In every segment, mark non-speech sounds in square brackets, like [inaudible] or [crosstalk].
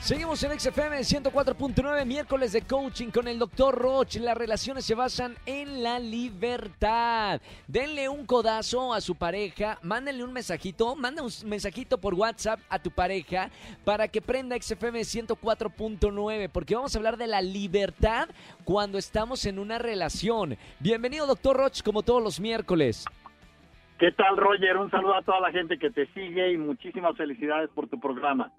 Seguimos en XFM 104.9, miércoles de coaching con el doctor Roch. Las relaciones se basan en la libertad. Denle un codazo a su pareja, mándenle un mensajito, manda un mensajito por WhatsApp a tu pareja para que prenda XFM 104.9, porque vamos a hablar de la libertad cuando estamos en una relación. Bienvenido, doctor Roch, como todos los miércoles. ¿Qué tal, Roger? Un saludo a toda la gente que te sigue y muchísimas felicidades por tu programa.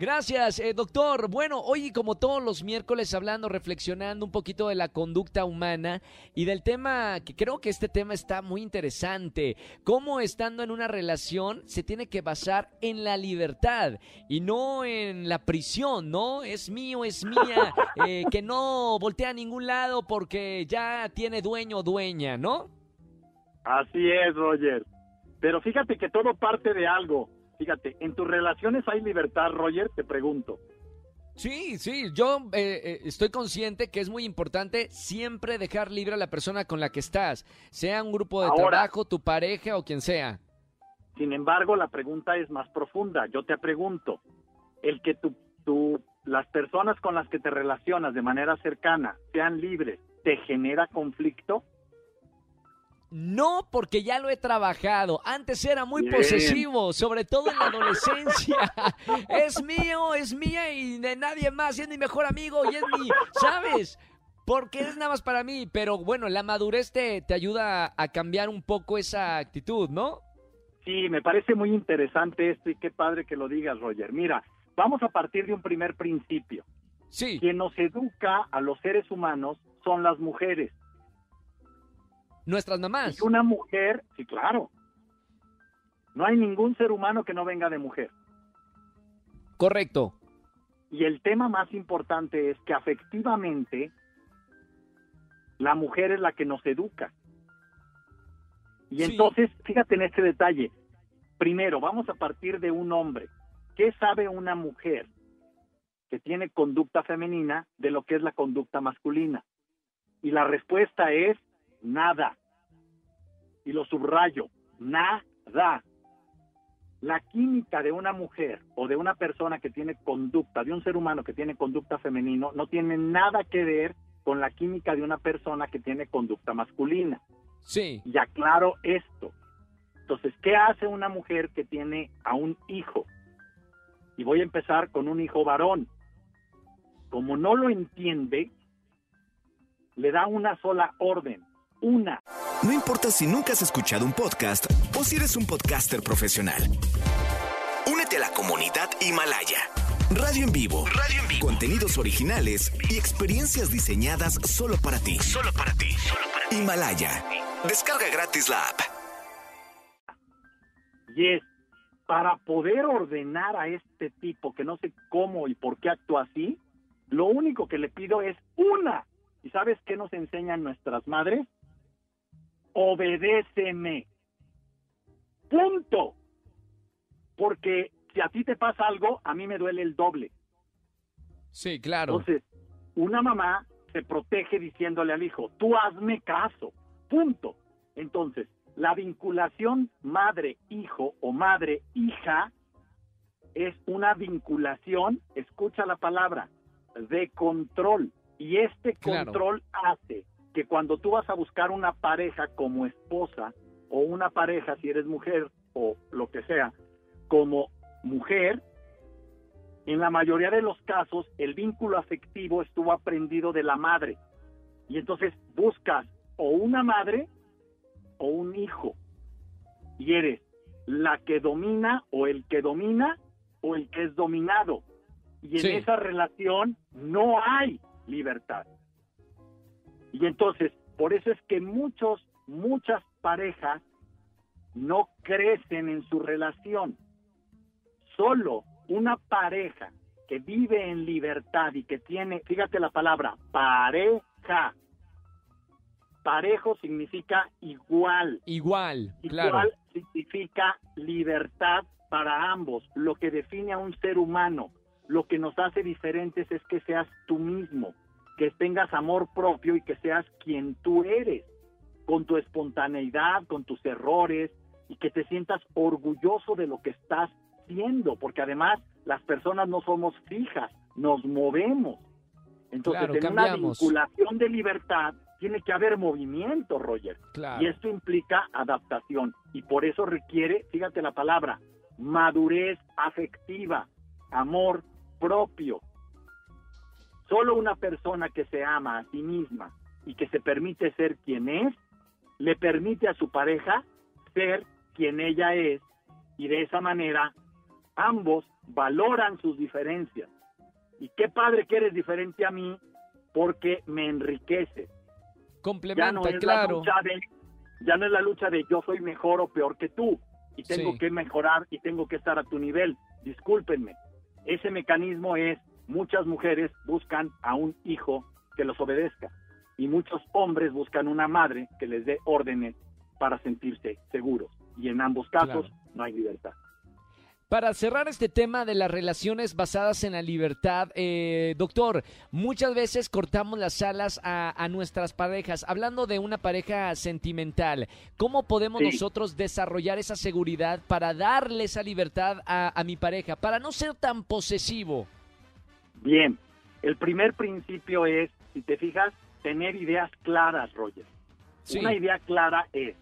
Gracias, eh, doctor. Bueno, hoy como todos los miércoles hablando, reflexionando un poquito de la conducta humana y del tema, que creo que este tema está muy interesante, cómo estando en una relación se tiene que basar en la libertad y no en la prisión, ¿no? Es mío, es mía, [laughs] eh, que no voltea a ningún lado porque ya tiene dueño o dueña, ¿no? Así es, Roger. Pero fíjate que todo parte de algo. Fíjate, ¿en tus relaciones hay libertad, Roger? Te pregunto. Sí, sí, yo eh, eh, estoy consciente que es muy importante siempre dejar libre a la persona con la que estás, sea un grupo de trabajo, tu pareja o quien sea. Sin embargo, la pregunta es más profunda. Yo te pregunto, el que tú, tú, las personas con las que te relacionas de manera cercana sean libres, ¿te genera conflicto? No, porque ya lo he trabajado. Antes era muy posesivo, sobre todo en la [laughs] adolescencia. es mío, es mía y de nadie más. Y es mi mejor amigo y es mi, ¿sabes? Porque es nada más para mí. Pero bueno, la madurez te, te ayuda a cambiar un poco esa actitud, ¿no? Sí, me parece muy interesante esto y qué padre que lo digas, Roger. Mira, vamos a partir de un primer principio. Sí. Quien nos educa a los seres humanos son las mujeres. Nuestras mamás. Y una mujer, sí, claro. No hay ningún ser humano que no venga de mujer. Correcto. Y el tema más importante es que afectivamente la mujer es la que nos educa. Y entonces, fíjate en este detalle. Primero, vamos a partir de un hombre. ¿Qué sabe una mujer que tiene conducta femenina de lo que es la conducta masculina? Y la respuesta es nada. Y lo subrayo, nada. La química de una mujer o de una persona que tiene conducta, de un ser humano que tiene conducta femenino, no tiene nada que ver con la química de una persona que tiene conducta masculina. Sí. Y aclaro esto. Entonces, ¿qué hace una mujer que tiene a un hijo? Y voy a empezar con un hijo varón. Como no lo entiende, le da una sola orden, una. No importa si nunca has escuchado un podcast o si eres un podcaster profesional. Únete a la comunidad Himalaya. Radio en vivo. Radio en vivo. Contenidos originales y experiencias diseñadas solo para ti. Solo para ti. Himalaya. Descarga gratis la app. Y es para poder ordenar a este tipo que no sé cómo y por qué actúa así, lo único que le pido es una. ¿Y sabes qué nos enseñan nuestras madres? Obedéceme. Punto. Porque si a ti te pasa algo, a mí me duele el doble. Sí, claro. Entonces, una mamá se protege diciéndole al hijo, tú hazme caso. Punto. Entonces, la vinculación madre-hijo o madre-hija es una vinculación, escucha la palabra, de control. Y este control hace que cuando tú vas a buscar una pareja como esposa o una pareja si eres mujer o lo que sea, como mujer, en la mayoría de los casos el vínculo afectivo estuvo aprendido de la madre. Y entonces buscas o una madre o un hijo. Y eres la que domina o el que domina o el que es dominado. Y en esa relación no hay libertad. Y entonces, por eso es que muchos, muchas parejas no crecen en su relación. Solo una pareja que vive en libertad y que tiene, fíjate la palabra, pareja. Parejo significa igual. Igual, claro. Igual significa libertad para ambos. Lo que define a un ser humano, lo que nos hace diferentes es que seas tú mismo que tengas amor propio y que seas quien tú eres. con tu espontaneidad, con tus errores y que te sientas orgulloso de lo que estás siendo, porque además las personas no somos fijas, nos movemos. Entonces, en una vinculación de libertad tiene que haber movimiento, Roger. Y esto implica adaptación. Y por eso requiere, fíjate la palabra, madurez afectiva, amor propio. Solo una persona que se ama a sí misma y que se permite ser quien es, le permite a su pareja ser quien ella es y de esa manera ambos valoran sus diferencias. Y qué padre que eres diferente a mí porque me enriquece. Complementa, claro. ya no es la lucha de yo soy mejor o peor que tú y tengo que mejorar y tengo que estar a tu nivel. Discúlpenme. Ese mecanismo es muchas mujeres buscan a un hijo que los obedezca y muchos hombres buscan una madre que les dé órdenes para sentirse seguros. Y en ambos casos no hay libertad. Para cerrar este tema de las relaciones basadas en la libertad, eh, doctor, muchas veces cortamos las alas a, nuestras parejas. Hablando de una pareja sentimental, ¿cómo podemos nosotros desarrollar esa seguridad para darle esa libertad a, mi pareja, para no ser tan posesivo? Bien, el primer principio es, si te fijas, tener ideas claras, Roger. Una idea clara es,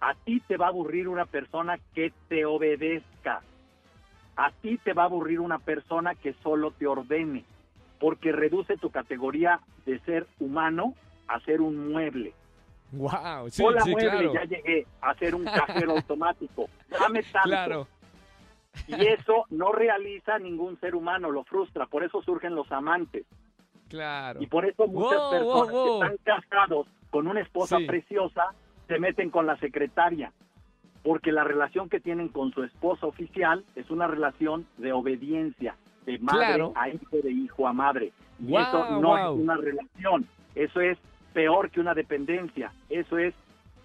a ti te va a aburrir una persona que te obedezca a ti te va a aburrir una persona que solo te ordene, porque reduce tu categoría de ser humano a ser un mueble. Wow, sí, Hola, sí, mueble, ya llegué a ser un [laughs] cajero automático. Dame tanto. Claro. Y eso no realiza ningún ser humano, lo frustra, por eso surgen los amantes. Claro. Y por eso muchas personas que están casados con una esposa preciosa se meten con la secretaria. Porque la relación que tienen con su esposa oficial es una relación de obediencia, de madre a hijo, de hijo a madre. Y eso no es una relación, eso es peor que una dependencia, eso es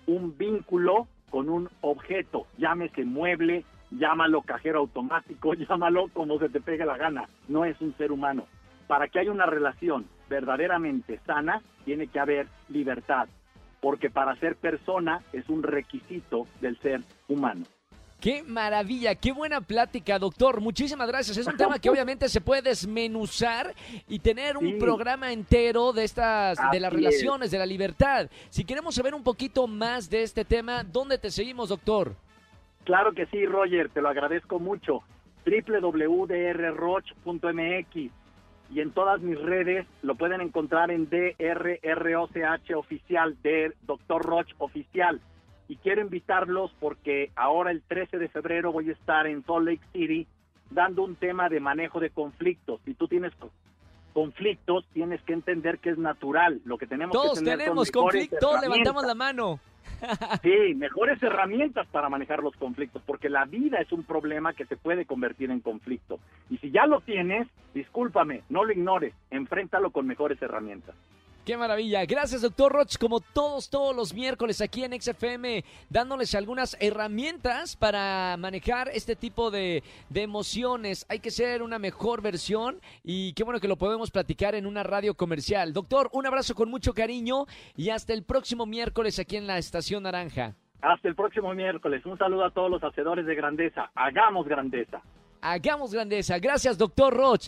un vínculo con un objeto, llámese mueble, llámalo cajero automático, [laughs] llámalo como se te pegue la gana, no es un ser humano. Para que haya una relación verdaderamente sana, tiene que haber libertad, porque para ser persona es un requisito del ser humano. Qué maravilla, qué buena plática, doctor. Muchísimas gracias. Es un tema que [laughs] obviamente se puede desmenuzar y tener un programa entero de estas, de las relaciones, de la libertad. Si queremos saber un poquito más de este tema, ¿dónde te seguimos, doctor? Claro que sí, Roger, te lo agradezco mucho. www.drroch.mx y en todas mis redes lo pueden encontrar en DRROCH oficial, de Dr. Roch oficial. Y quiero invitarlos porque ahora el 13 de febrero voy a estar en Salt Lake City dando un tema de manejo de conflictos. Si tú tienes conflictos, tienes que entender que es natural. Lo que tenemos Todos que tener tenemos conflictos, levantamos la mano. [laughs] Sí, mejores herramientas para manejar los conflictos, porque la vida es un problema que se puede convertir en conflicto. Y si ya lo tienes, discúlpame, no lo ignores, enfréntalo con mejores herramientas. Qué maravilla. Gracias, doctor Roch, como todos, todos los miércoles aquí en XFM, dándoles algunas herramientas para manejar este tipo de, de, emociones. Hay que ser una mejor versión y qué bueno que lo podemos platicar en una radio comercial. Doctor, un abrazo con mucho cariño y hasta el próximo miércoles aquí en la Estación Naranja. Hasta el próximo miércoles. Un saludo a todos los hacedores de grandeza. Hagamos grandeza. Hagamos grandeza. Gracias, doctor Roch.